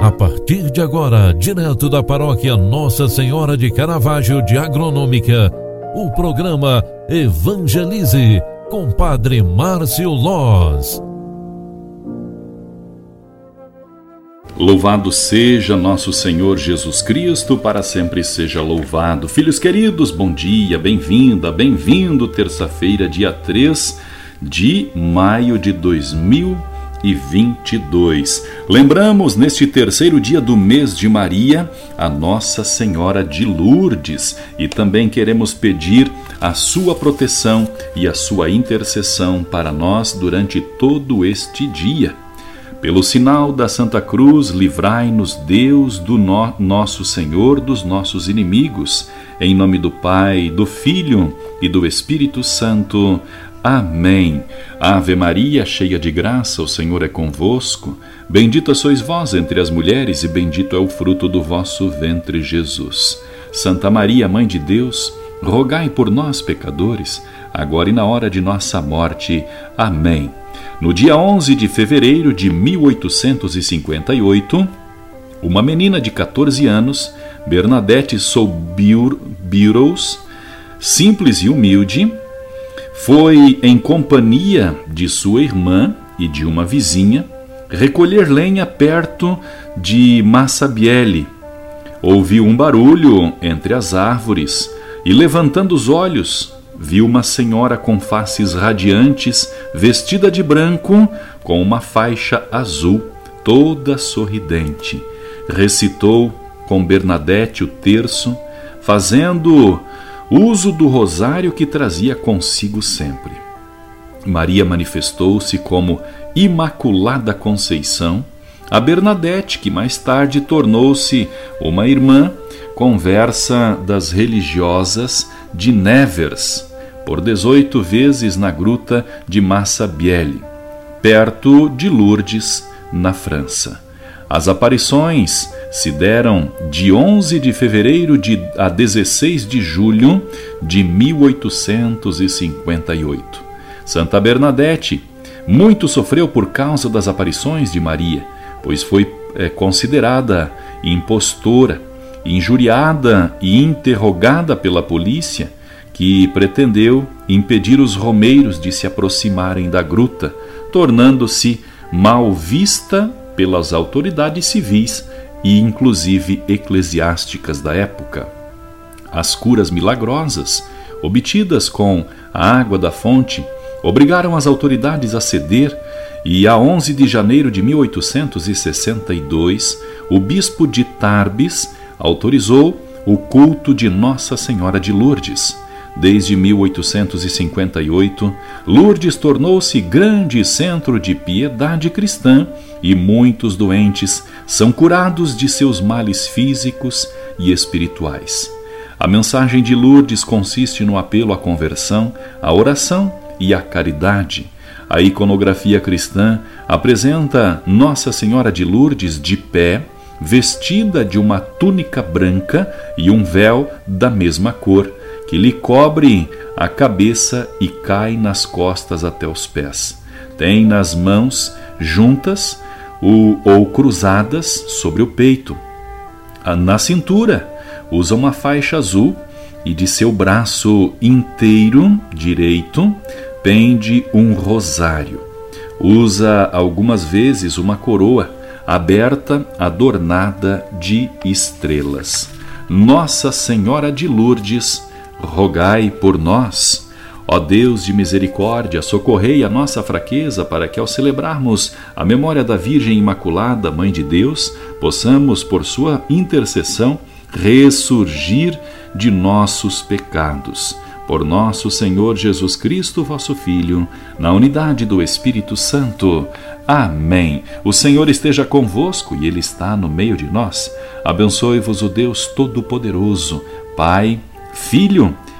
A partir de agora, direto da paróquia Nossa Senhora de Caravaggio de Agronômica, o programa Evangelize com Padre Márcio Loz. Louvado seja nosso Senhor Jesus Cristo, para sempre seja louvado. Filhos queridos, bom dia, bem-vinda, bem-vindo, terça-feira, dia 3 de maio de 2020 e 22. Lembramos neste terceiro dia do mês de Maria a Nossa Senhora de Lourdes e também queremos pedir a sua proteção e a sua intercessão para nós durante todo este dia. Pelo sinal da Santa Cruz, livrai-nos Deus do no nosso Senhor dos nossos inimigos. Em nome do Pai, do Filho e do Espírito Santo. Amém. Ave Maria, cheia de graça, o Senhor é convosco. Bendita sois vós entre as mulheres, e bendito é o fruto do vosso ventre, Jesus. Santa Maria, Mãe de Deus, rogai por nós, pecadores, agora e na hora de nossa morte. Amém. No dia 11 de fevereiro de 1858, uma menina de 14 anos, Bernadette Soubirous, simples e humilde, foi em companhia de sua irmã e de uma vizinha recolher lenha perto de Massabielle. Ouviu um barulho entre as árvores e, levantando os olhos, viu uma senhora com faces radiantes, vestida de branco, com uma faixa azul, toda sorridente. Recitou com Bernadette o terço, fazendo uso do rosário que trazia consigo sempre. Maria manifestou-se como Imaculada Conceição, a Bernadette, que mais tarde tornou-se uma irmã, conversa das religiosas de Nevers, por 18 vezes na gruta de Massabielle, perto de Lourdes, na França. As aparições se deram de 11 de fevereiro de, a 16 de julho de 1858. Santa Bernadette muito sofreu por causa das aparições de Maria, pois foi é, considerada impostora, injuriada e interrogada pela polícia, que pretendeu impedir os romeiros de se aproximarem da gruta, tornando-se mal vista pelas autoridades civis e inclusive eclesiásticas da época. As curas milagrosas, obtidas com a água da fonte, obrigaram as autoridades a ceder e a 11 de janeiro de 1862, o bispo de Tarbes autorizou o culto de Nossa Senhora de Lourdes. Desde 1858, Lourdes tornou-se grande centro de piedade cristã e muitos doentes são curados de seus males físicos e espirituais. A mensagem de Lourdes consiste no apelo à conversão, à oração e à caridade. A iconografia cristã apresenta Nossa Senhora de Lourdes de pé, vestida de uma túnica branca e um véu da mesma cor, que lhe cobre a cabeça e cai nas costas até os pés. Tem nas mãos juntas ou cruzadas sobre o peito. Na cintura usa uma faixa azul e de seu braço inteiro direito pende um rosário. Usa algumas vezes uma coroa aberta adornada de estrelas. Nossa Senhora de Lourdes, rogai por nós. Ó Deus de misericórdia, socorrei a nossa fraqueza para que, ao celebrarmos a memória da Virgem Imaculada, Mãe de Deus, possamos, por sua intercessão, ressurgir de nossos pecados. Por nosso Senhor Jesus Cristo, vosso Filho, na unidade do Espírito Santo. Amém. O Senhor esteja convosco e Ele está no meio de nós. Abençoe-vos o Deus Todo-Poderoso, Pai, Filho e